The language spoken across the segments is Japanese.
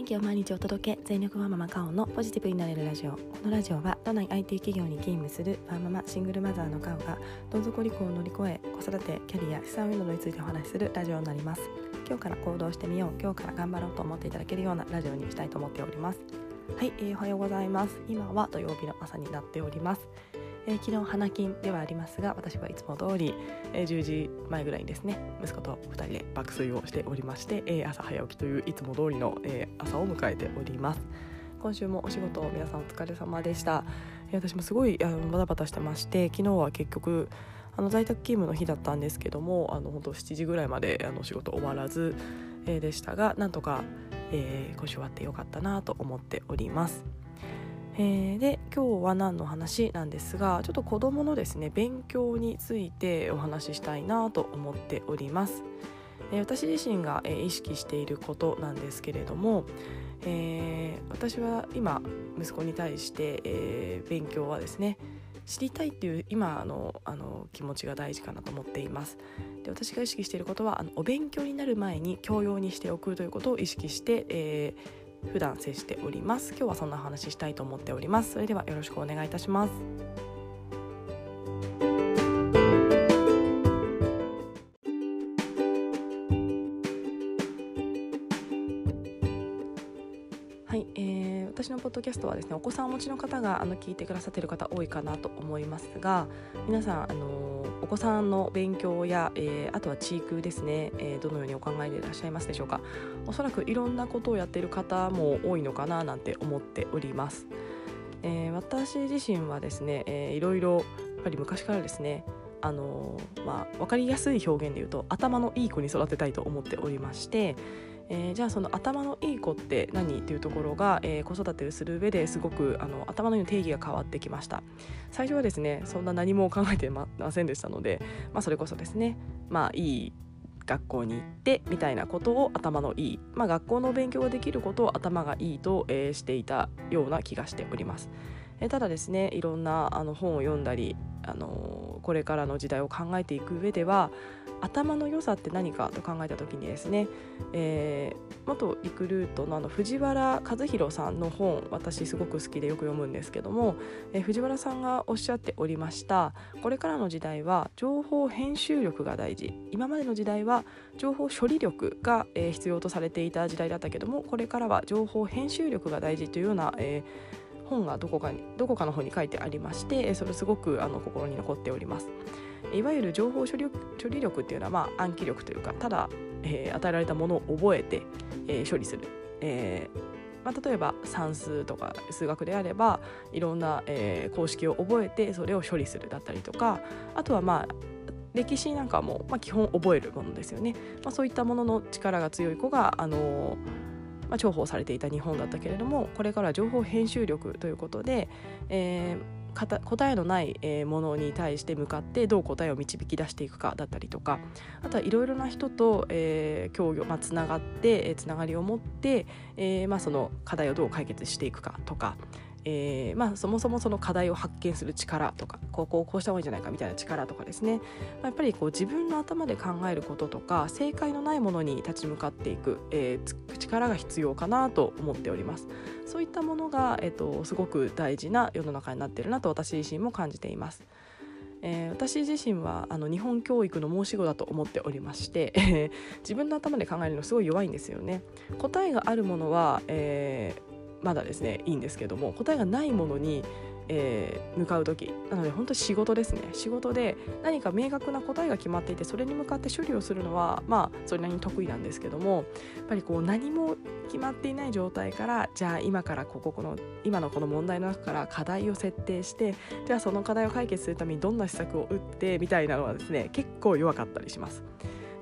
元気を毎日お届け全力ワーママカオのポジティブになれるラジオこのラジオは都内 IT 企業に勤務す。るワーママシングルマザーのカオがどん底離婚を乗り越え子育てキャリア資産運動についてお話しす。るラジオになります。今日から行動してみよう今日から頑張ろうと思っていただけるようなラジオにしたいと思っております。はい、えー、おはようございます。今は土曜日の朝になっております。えー、昨日花金ではありますが私はいつも通り、えー、10時前ぐらいにですね息子と2人で爆睡をしておりまして、えー、朝早起きといういつも通りの、えー、朝を迎えております。今週もお仕事皆さんお疲れ様でした、えー、私もすごいあのバタバタしてまして昨日は結局あの在宅勤務の日だったんですけどもあの本当7時ぐらいまであの仕事終わらず、えー、でしたがなんとか、えー、今週終わってよかったなと思っております。えー、で今日は何の話なんですがちょっと子どものですね勉強についてお話ししたいなと思っております。えー、私自身が、えー、意識していることなんですけれども、えー、私は今息子に対して、えー、勉強はですね知りたいっていう今のあの気持ちが大事かなと思っていますで私が意識していることはあのお勉強になる前に教養にしておくということを意識して、えー、普段接しております。今日はそんな話したいと思っております。それではよろしくお願いいたします。ッドキャストはですねお子さんお持ちの方があの聞いてくださっている方多いかなと思いますが皆さんあのお子さんの勉強や、えー、あとは地域ですね、えー、どのようにお考えでいらっしゃいますでしょうか。おそらくいろんなことをやっている方も多いのかななんて思っております、えー、私自身はですね、えー、いろいろやっぱり昔からですねあのまあ、分かりやすい表現で言うと頭のいい子に育てたいと思っておりまして、えー、じゃあその頭のいい子って何っていうところが、えー、子育てをする上ですごくあの頭のいい定義が変わってきました最初はですねそんな何も考えてませんでしたので、まあ、それこそですねまあいい学校に行ってみたいなことを頭のいい、まあ、学校の勉強ができることを頭がいいと、えー、していたような気がしております。えただですねいろんなあの本を読んだりあのこれからの時代を考えていく上では頭の良さって何かと考えた時にですね、えー、元リクルートのあの藤原和弘さんの本私すごく好きでよく読むんですけども、えー、藤原さんがおっしゃっておりましたこれからの時代は情報編集力が大事。今までの時代は情報処理力が、えー、必要とされていた時代だったけどもこれからは情報編集力が大事というような、えー、本がどこかにどこかの本に書いてありましてそれすごくあの心に残っております。いわゆる情報処理処理力っていうのは、まあ、暗記力というかただ、えー、与えられたものを覚えて、えー、処理する、えーまあ、例えば算数とか数学であればいろんな、え、公式を覚えてそれを処理するだったりとかあとはまあ歴史なんかも、まあ、基本覚えるものですよね、まあ、そういったものの力が強い子が、あのまあ、重宝されていた日本だったけれどもこれから情報編集力ということで、えー答えのないものに対して向かってどう答えを導き出していくかだったりとかあとはいろいろな人と、えー、協業、まあ、つながってつながりを持って、えーまあ、その課題をどう解決していくかとか、えーまあ、そもそもその課題を発見する力とかこうこうこうした方がいいんじゃないかみたいな力とかですね、まあ、やっぱりこう自分の頭で考えることとか正解のないものに立ち向かっていく、えー、力が必要かなと思っておりますそういったものが、えーと、すごく大事な世の中になっているなと私自身も感じています。えー、私自身はあの日本教育の申し子だと思っておりまして、え 自分の頭で考えるのすごい弱いんですよね。答えがあるものは、えー、まだですねいいんですけども答えがないものに、えー、向かう時なので本当仕事ですね仕事で何か明確な答えが決まっていてそれに向かって処理をするのはまあそれなりに得意なんですけどもやっぱりこう何も決まっていない状態からじゃあ今からこここの今のこの問題の中から課題を設定してじゃあその課題を解決するためにどんな施策を打ってみたいなのはですね結構弱かったりします。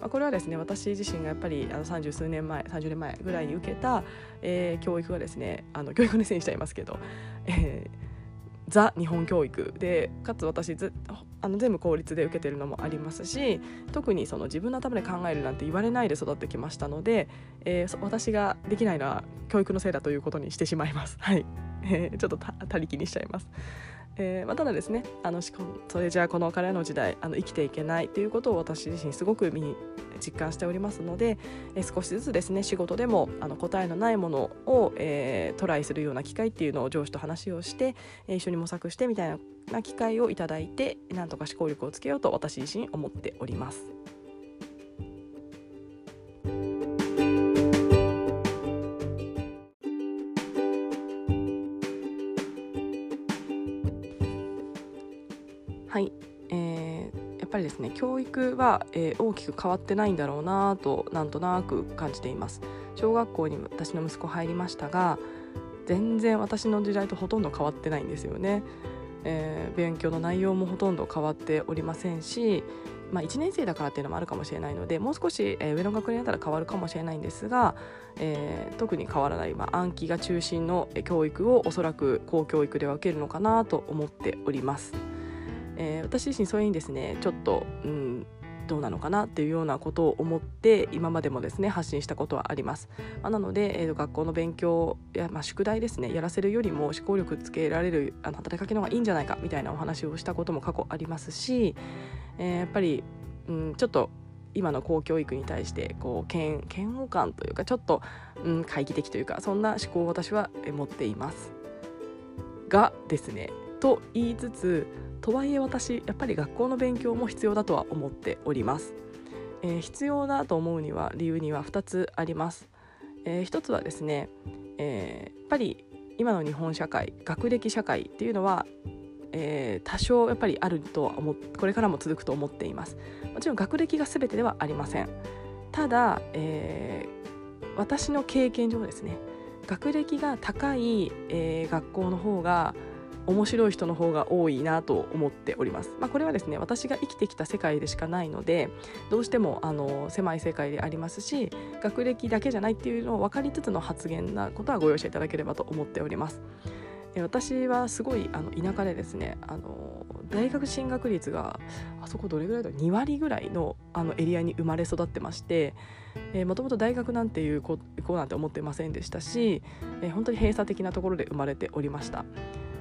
まあ、これはですね私自身がやっぱりあの30数年前30年前ぐらいに受けた、えー、教育がですねあの教育のせいにしちゃいますけど、えー、ザ日本教育でかつ私ずあの全部公立で受けてるのもありますし特にその自分の頭で考えるなんて言われないで育ってきましたので、えー、私ができないのは教育のせいだということにしてしまいます。はいえー、ちょっと他力にしちゃいます。えーまあ、ただですねあのそれじゃあこの彼の時代あの生きていけないということを私自身すごく身に実感しておりますので、えー、少しずつですね仕事でもあの答えのないものを、えー、トライするような機会っていうのを上司と話をして、えー、一緒に模索してみたいな機会をいただいてなんとか思考力をつけようと私自身思っております。はい、えー、やっぱりですね教育は、えー、大きく変わってないんだろうなとなんとなく感じています。小学校に私の息子入りましたが全然私の時代とほとんど変わってないんですよね、えー、勉強の内容もほとんど変わっておりませんしまあ、1年生だからっていうのもあるかもしれないのでもう少し、えー、上の学年だったら変わるかもしれないんですが、えー、特に変わらない、まあ、暗記が中心の教育をおそらく公教育では受けるのかなと思っております。えー、私自身それにですねちょっと、うん、どうなのかなっていうようなことを思って今までもですね発信したことはあります、まあ、なので、えー、学校の勉強や、まあ、宿題ですねやらせるよりも思考力つけられるあの働きかけの方がいいんじゃないかみたいなお話をしたことも過去ありますし、えー、やっぱり、うん、ちょっと今の公教育に対してこう嫌悪感というかちょっと、うん、懐疑的というかそんな思考を私は持っています。がですねと言いつつとはいえ私やっぱり学校の勉強も必要だとは思っております、えー、必要だと思うには理由には2つあります、えー、1つはですね、えー、やっぱり今の日本社会学歴社会っていうのはえー、多少やっぱりあるとは思これからも続くと思っています。もちろん学歴が全てではありません。ただ、えー、私の経験上ですね学歴が高い、えー、学校の方が面白い人の方が多いなと思っております。まあ、これはですね私が生きてきた世界でしかないのでどうしてもあの狭い世界でありますし学歴だけじゃないっていうのを分かりつつの発言なことはご容赦いただければと思っております。私はすごいあの田舎でですねあの大学進学率があそこどれぐらいだ？2割ぐらいのあのエリアに生まれ育ってましてもともと大学なんていう子なんて思ってませんでしたし、えー、本当に閉鎖的なところで生まれておりました。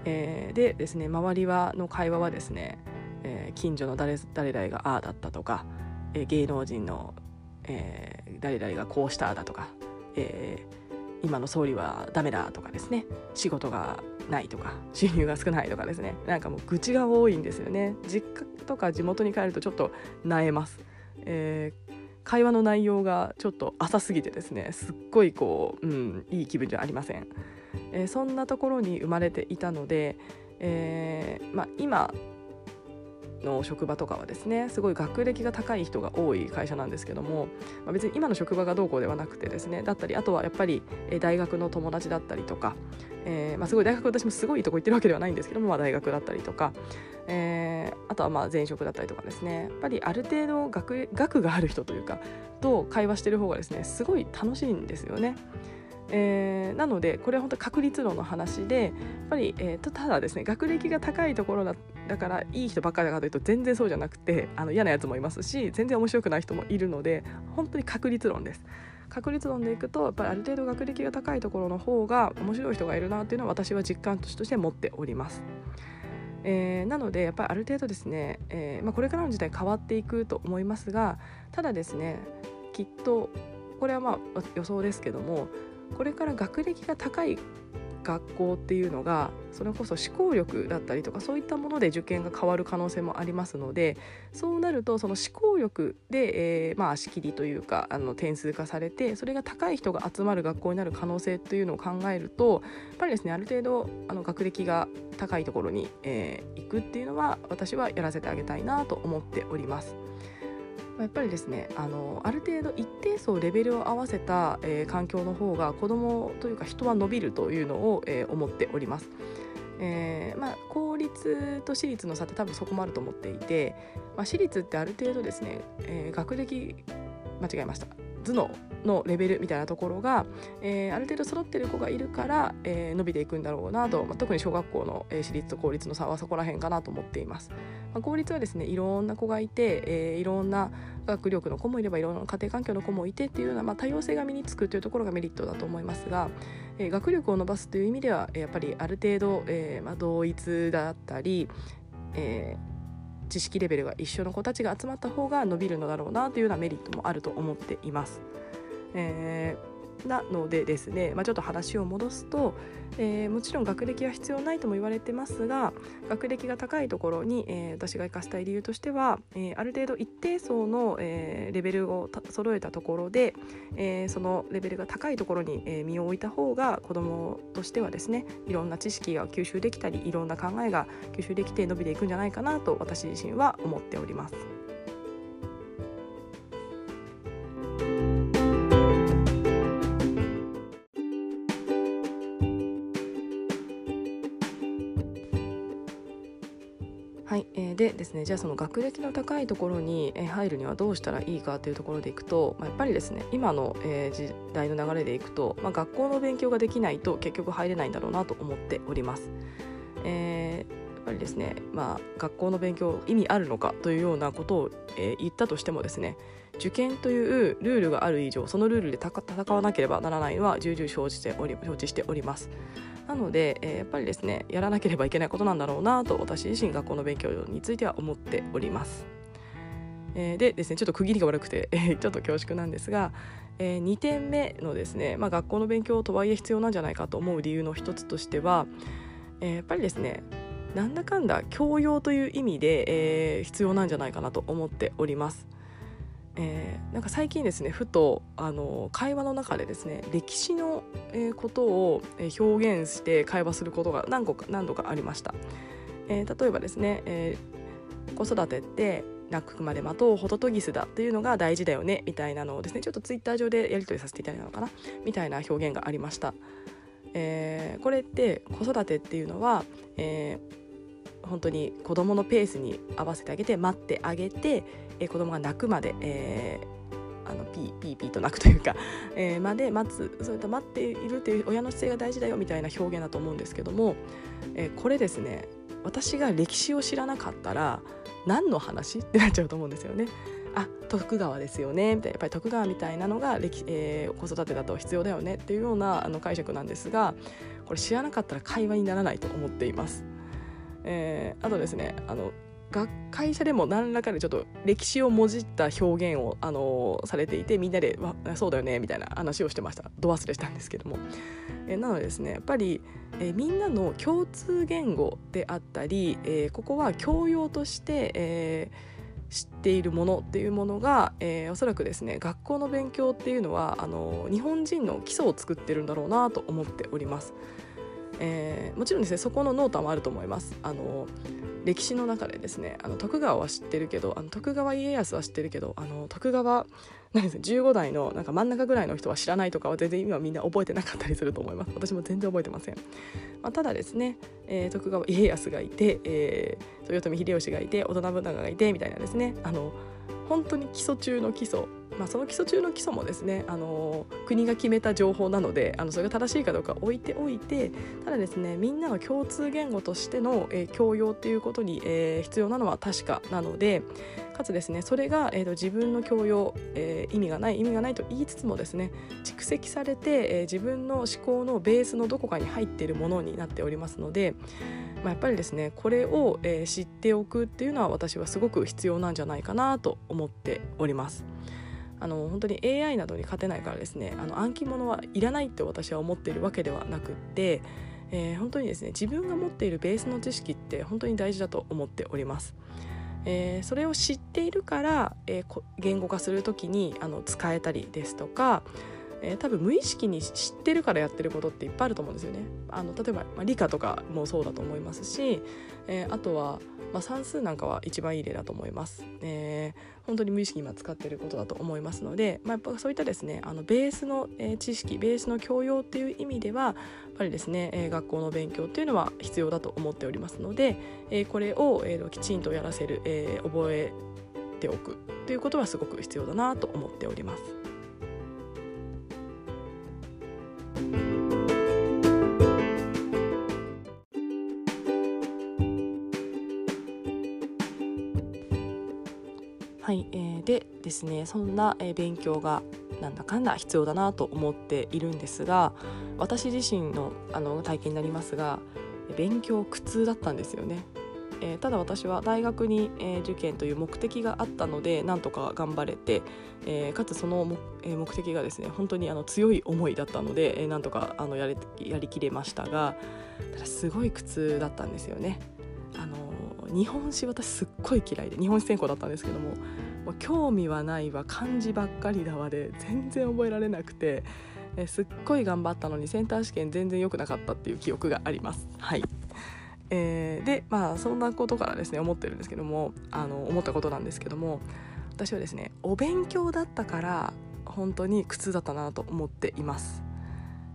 えー、でですね周りはの会話はですね、えー、近所の誰誰々がああだったとか、えー、芸能人の、えー、誰々がこうしただとか、えー、今の総理はダメだとかですね仕事がないとか収入が少ないとかですねなんかもう愚痴が多いんですよね。実家とか地元に帰るとちょっとなえます、えー、会話の内容がちょっと浅すぎてですねすっごいこう、うん、いい気分じゃありません。えー、そんなところに生まれていたので、えーまあ、今の職場とかはですねすごい学歴が高い人が多い会社なんですけども、まあ、別に今の職場がどうこうではなくてですねだったりあとはやっぱり大学の友達だったりとか、えーまあ、すごい大学私もすごいとこ行ってるわけではないんですけども、まあ、大学だったりとか、えー、あとはまあ前職だったりとかですねやっぱりある程度学学がある人というかと会話してる方がですねすごい楽しいんですよね。えー、なのでこれは本当確率論の話でやっぱり、えー、ただですね学歴が高いところだだからいい人ばっかりだかというと全然そうじゃなくてあの嫌なやつもいますし全然面白くない人もいるので本当に確率論です。確率論でいくとやっぱりある程度学歴が高いところの方が面白い人がいるなっていうのは私は実感として持っております。えー、なのでやっぱりある程度ですね、えーまあ、これからの時代変わっていくと思いますがただですねきっとこれはまあ予想ですけどもこれから学歴が高い学校っていうのがそれこそ思考力だったりとかそういったもので受験が変わる可能性もありますのでそうなるとその思考力で、えー、まあ仕切りというかあの点数化されてそれが高い人が集まる学校になる可能性というのを考えるとやっぱりですねある程度あの学歴が高いところに、えー、行くっていうのは私はやらせてあげたいなと思っております。やっぱりですねあのある程度一定層レベルを合わせた、えー、環境の方が子どもというか人は伸びるというのを、えー、思っております。えーまあ、公立と私立の差って多分そこもあると思っていて、まあ、私立ってある程度ですね、えー、学歴間違えました頭脳のレベルみたいなところが、えー、ある程度揃ってる子がいるから、えー、伸びていくんだろうなと、まあ、特に小学校の、えー、私立と公立の差はそこら辺かなと思っています。まあ、公立はですねいろんな子がいて、えー、いろんな学力の子もいればいろんな家庭環境の子もいてっていうような、まあ、多様性が身につくというところがメリットだと思いますが、えー、学力を伸ばすという意味ではやっぱりある程度、えーまあ、同一だったり、えー、知識レベルが一緒の子たちが集まった方が伸びるのだろうなというようなメリットもあると思っています。えーなのでですね、まあ、ちょっと話を戻すと、えー、もちろん学歴は必要ないとも言われてますが学歴が高いところに、えー、私が生かしたい理由としては、えー、ある程度一定層の、えレベルを揃えたところで、えそのレベルが高いところに、え身を置いた方が子どもとしてはですねいろんな知識が吸収できたりいろんな考えが吸収できて伸びていくんじゃないかなと私自身は思っております。ですねじゃあその学歴の高いところに入るにはどうしたらいいかというところでいくと、まあ、やっぱりですね今の、え時代の流れでいくと、まあ、学校の勉強ができないと結局入れないんだろうなと思っております。えーやっぱりですね、まあ、学校の勉強意味あるのかというようなことを、えー、言ったとしてもですね受験というルールがある以上そのルールで戦わなければならないのは重々承知しており承知しております。なので、えー、やっぱりですねやらなければいけないことなんだろうなと私自身学校の勉強については思っております。えー、でですねちょっと区切りが悪くて、えー、ちょっと恐縮なんですが、えー、2点目のですね、まあ、学校の勉強とはいえ必要なんじゃないかと思う理由の一つとしては、えー、やっぱりですねなんだかんだ教養という意味で、えー、必要なんじゃないかなと思っております。えー、なんか最近ですねふとあの会話の中でですね歴史の、えー、ことを表現して会話することが何個か何度かありました、えー、例えばですね、え子育てって泣くまで待とうホトトギスだっていうのが大事だよねみたいなのをですねちょっとツイッター上でやり取りさせていただいたのかなみたいな表現がありました、えこれって子育てっていうのは、え本当に子供のペースに合わせてあげて待ってあげて、えー、子供が泣くまで、えー、あのピーピーピーと泣くというか、えー、まで待つそれと待っているという親の姿勢が大事だよみたいな表現だと思うんですけども、え、これですね私が歴史を知らなかったら何の話ってなっちゃうと思うんですよね。あ徳川ですよねみたいなやっぱり徳川みたいなのが歴、えー、子育てだと必要だよねっていうようなあの解釈なんですがこれ知らなかったら会話にならないと思っています。えー、あとですねあの会社でも何らかでちょっと歴史をもじった表現を、あのー、されていてみんなで「そうだよね」みたいな話をしてましたど忘れしたんですけども、え、なのでですねやっぱり、え、みんなの共通言語であったり、えここは教養として、え知っているものっていうものが、え、おそらくですね学校の勉強っていうのはあの日本人の基礎を作ってるんだろうなと思っております。えー、もちろんですねそこの濃淡はあると思います。あの歴史の中でですねあの徳川は知ってるけどあの徳川家康は知ってるけどあの徳川何です15代のなんか真ん中ぐらいの人は知らないとかは全然今みんな覚えてなかったりすると思います。私も全然覚えてません、まあ、ただですね、えー、徳川家康がいて、えー、豊臣秀吉がいて織田信長がいてみたいなですねあの本当に基礎中の基礎まあ、その基礎中の基礎もですねあの国が決めた情報なのであのそれが正しいかどうか置いておいてただですねみんなの共通言語としての、えー、教養っていうことに、えー、必要なのは確かなのでかつですねそれが、えーと、自分の教養、えー、意味がない意味がないと言いつつもですね蓄積されて、えー、自分の思考のベースのどこかに入っているものになっておりますので、まあ、やっぱりですねこれを、えー、知っておくっていうのは私はすごく必要なんじゃないかなと思っております。あの本当に AI などに勝てないからですねあの暗記物はいらないって私は思っているわけではなくって、えー、本当にですね自分が持っているベースの知識って本当に大事だと思っております。えー、それを知っているから、えー、言語化する時にあの使えたりですとか、えー、多分無意識に知ってるからやってることっていっぱいあると思うんですよね。あの例えば、まあ、理科とかもそうだと思いますし、えー、あとは、まあ、算数なんかは一番いい例だと思います。えー、本当に無意識に今使っていることだと思いますので、まあ、やっぱそういったですねあのベースの、知識ベースの教養っていう意味ではやっぱりですね、学校の勉強っていうのは必要だと思っておりますので、これを、きちんとやらせる、覚えておくということはすごく必要だなと思っております。ですねそんな、勉強がなんだかんだ必要だなと思っているんですが私自身のあの体験になりますが勉強苦痛だったんですよね。えー、ただ私は大学に、えー、受験という目的があったのでなんとか頑張れて、えー、かつその目,、え目的がですね本当にあの強い思いだったので、え、なんとかあのやれやりきれましたがただすごい苦痛だったんですよね。あの日本史私すっごい嫌いで日本史専攻だったんですけどももう興味はないわ漢字ばっかりだわで全然覚えられなくて、えすっごい頑張ったのにセンター試験全然良くなかったっていう記憶があります。はいえー、でまあそんなことからですね思ってるんですけどもあの思ったことなんですけども私はですねお勉強だったから本当に苦痛だったなと思っています。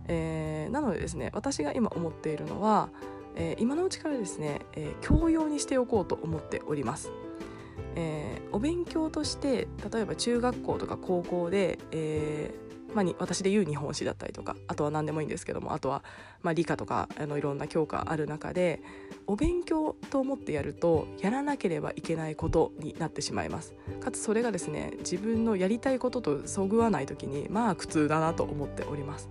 えー、なのでですね私が今思っているのはえー、今のうちからですね、えー、教養にしておこうと思っております。えー、お勉強として例えば中学校とか高校で、えーまあ、に私で言う日本史だったりとかあとは何でもいいんですけどもあとは、まあ、理科とかあのいろんな教科ある中でお勉強と思ってやるとやらなければいけないことになってしまいますかつそれがですね自分のやりたいこととそぐわない時にまあ苦痛だなと思っております。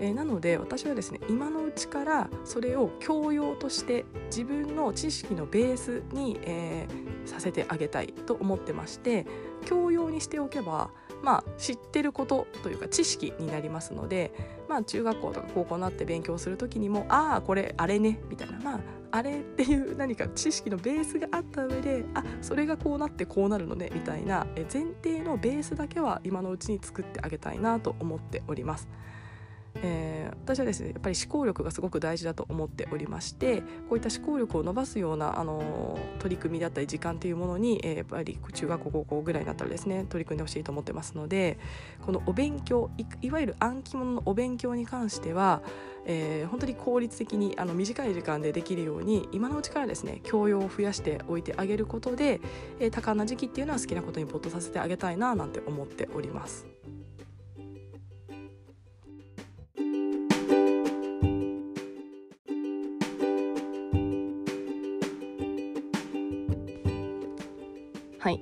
えー、なので私はですね今のうちからそれを教養として自分の知識のベースに、えー、させてあげたいと思ってまして教養にしておけばまあ、知ってることというか知識になりますので、まあ、中学校とか高校になって勉強する時にもああこれあれねみたいなまああれっていう何か知識のベースがあった上であそれがこうなってこうなるのねみたいな前提のベースだけは今のうちに作ってあげたいなと思っております。えー、私はですねやっぱり思考力がすごく大事だと思っておりましてこういった思考力を伸ばすような、あの取り組みだったり時間というものに、えー、やっぱり中学校高校ぐらいになったらですね取り組んでほしいと思ってますのでこのお勉強いわゆる暗記物のお勉強に関しては、えー、本当に効率的にあの短い時間でできるように今のうちからですね教養を増やしておいてあげることで、えー、多感な時期っていうのは好きなことに没頭させてあげたいななんて思っております。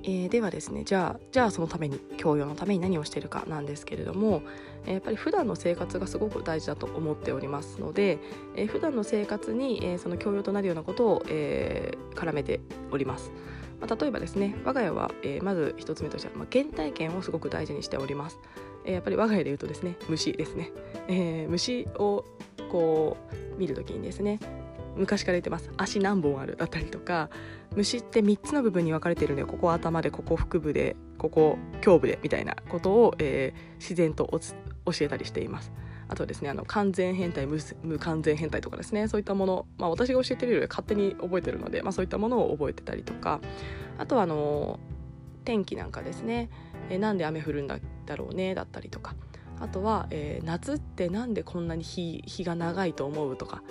えー、ではですねじゃあじゃあそのために教養のために何をしているかなんですけれども、えー、やっぱり普段の生活がすごく大事だと思っておりますので、えー、普段の生活に、えー、その教養となるようなことを、えー、絡めております。まあ、例えばですね我が家は、えー、まず一つ目としては、まあ、原体験をすごく大事にしております。えー、やっぱり我が家で言うとですね虫ですね、えー、虫をこう見るときにですね昔から言ってます。足何本ある？だったりとか虫って3つの部分に分かれてるのでここ頭でここ腹部でここ胸部でみたいなことを、えー、自然と教えたりしています。あとですねあの完全変態無完全変態とかですね。そういったもの、まあ、私が教えてるより勝手に覚えてるので、まあ、そういったものを覚えてたりとか。あとはあの天気なんかですね、えー、なんで雨降るんだろうねだったりとか。あとは、えー、夏ってなんでこんなに日が長いと思うとか。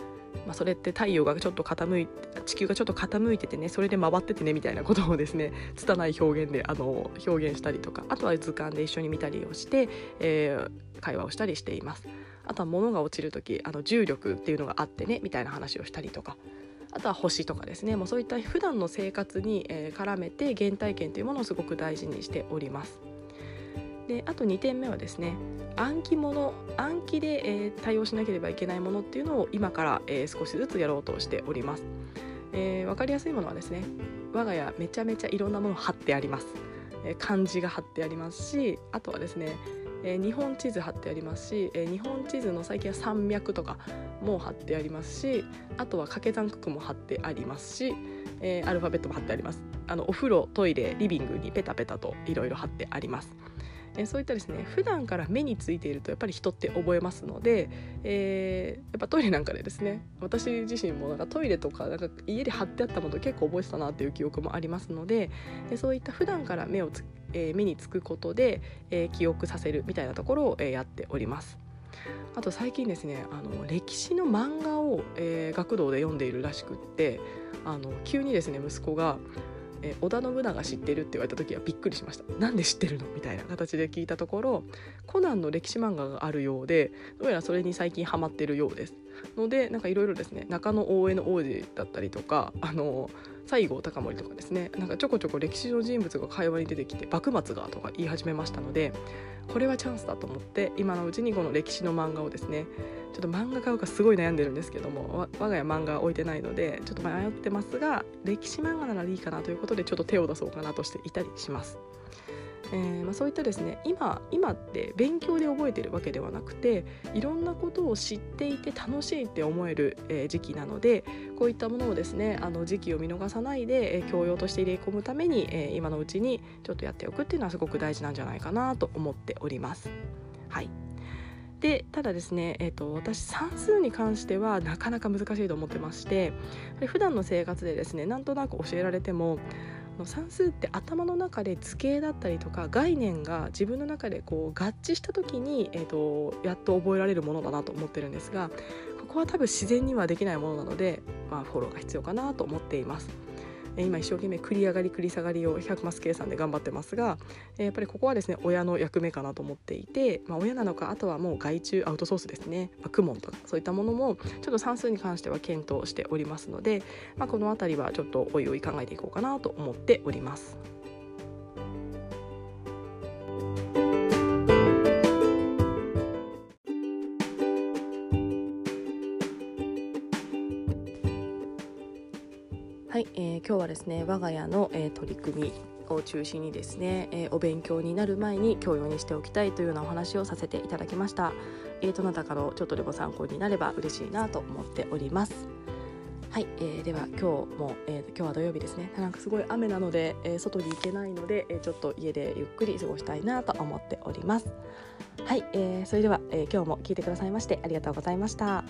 まあ、それって太陽がちょっと傾いて地球がちょっと傾いててねそれで回っててねみたいなことをですね 拙い表現であの表現したりとかあとは図鑑で一緒に見たりをして、えー、会話をしたりしています。あとは物が落ちる時あの重力っていうのがあってねみたいな話をしたりとかあとは星とかですねもうそういった普段の生活に、絡めて原体験というものをすごく大事にしております。であと2点目はですね暗記もの暗記で、えー、対応しなければいけないものっていうのを今から、えー、少しずつやろうとしております、えー、分かりやすいものはですね我が家めちゃめちゃいろんなもの貼ってあります、えー、漢字が貼ってありますしあとはですねえー、日本地図貼ってありますし、えー、日本地図の最近は山脈とかも貼ってありますしあとは掛け算九も貼ってありますし、えー、アルファベットも貼ってあります。あのお風呂トイレリビングにペタペタといろいろ貼ってあります。えそういったですね普段から目についているとやっぱり人って覚えますので、えー、やっぱトイレなんかでですね私自身もなんかトイレとかなんか家で貼ってあったもの結構覚えてたなっていう記憶もありますのででそういった普段から目をつ、えー、目につくことで、えー、記憶させるみたいなところを、えやっております。あと最近ですねあの歴史の漫画を、え学童で読んでいるらしくってあの急にですね息子がえ織田信長知ってる？って言われた時はびっくりしましたなんで知ってるの？みたいな形で聞いたところコナンの歴史漫画があるようでどうやらそれに最近ハマってるようです。のでなんかいろいろですね中野大江の王子だったりとかあの西郷隆盛とかですねなんかちょこちょこ歴史上人物が会話に出てきて幕末がとか言い始めましたのでこれはチャンスだと思って今のうちにこの歴史の漫画をですねちょっと漫画買うかすごい悩んでるんですけども我が家漫画置いてないのでちょっと迷ってますが歴史漫画ならいいかなということでちょっと手を出そうかなとしていたりします。えーまあ、そういったですね今今って勉強で覚えてるわけではなくていろんなことを知っていて楽しいって思える、えー、時期なのでこういったものをですねあの時期を見逃さないで、えー、教養として入れ込むために、えー、今のうちにちょっとやっておくっていうのはすごく大事なんじゃないかなと思っております。はいでただですね、えーと、私算数に関してはなかなか難しいと思ってまして普段の生活でですねなんとなく教えられても算数って頭の中で図形だったりとか概念が自分の中でこう合致した時に、えーと、やっと覚えられるものだなと思ってるんですがここは多分自然にはできないものなので、まあ、フォローが必要かなと思っています。今一生懸命繰り上がり繰り下がりを100マス計算で頑張ってますがやっぱりここはですね親の役目かなと思っていて、まあ、親なのかあとはもう外注アウトソースですね、まあ、クモンとかそういったものもちょっと算数に関しては検討しておりますので、まあ、この辺りはちょっとおいおい考えていこうかなと思っております。はい、えー、今日はですね我が家の、えー、取り組みを中心にですね、えー、お勉強になる前に教養にしておきたいというようなお話をさせていただきました。えー、どなたかのちょっとでも参考になれば嬉しいなと思っております。はい、えー、では今日も、えー、今日は土曜日ですねなんかすごい雨なので、えー、外に行けないので、えー、ちょっと家でゆっくり過ごしたいなと思っておりますはい、えー、それでは、えー、今日も聞いてくださいましてありがとうございました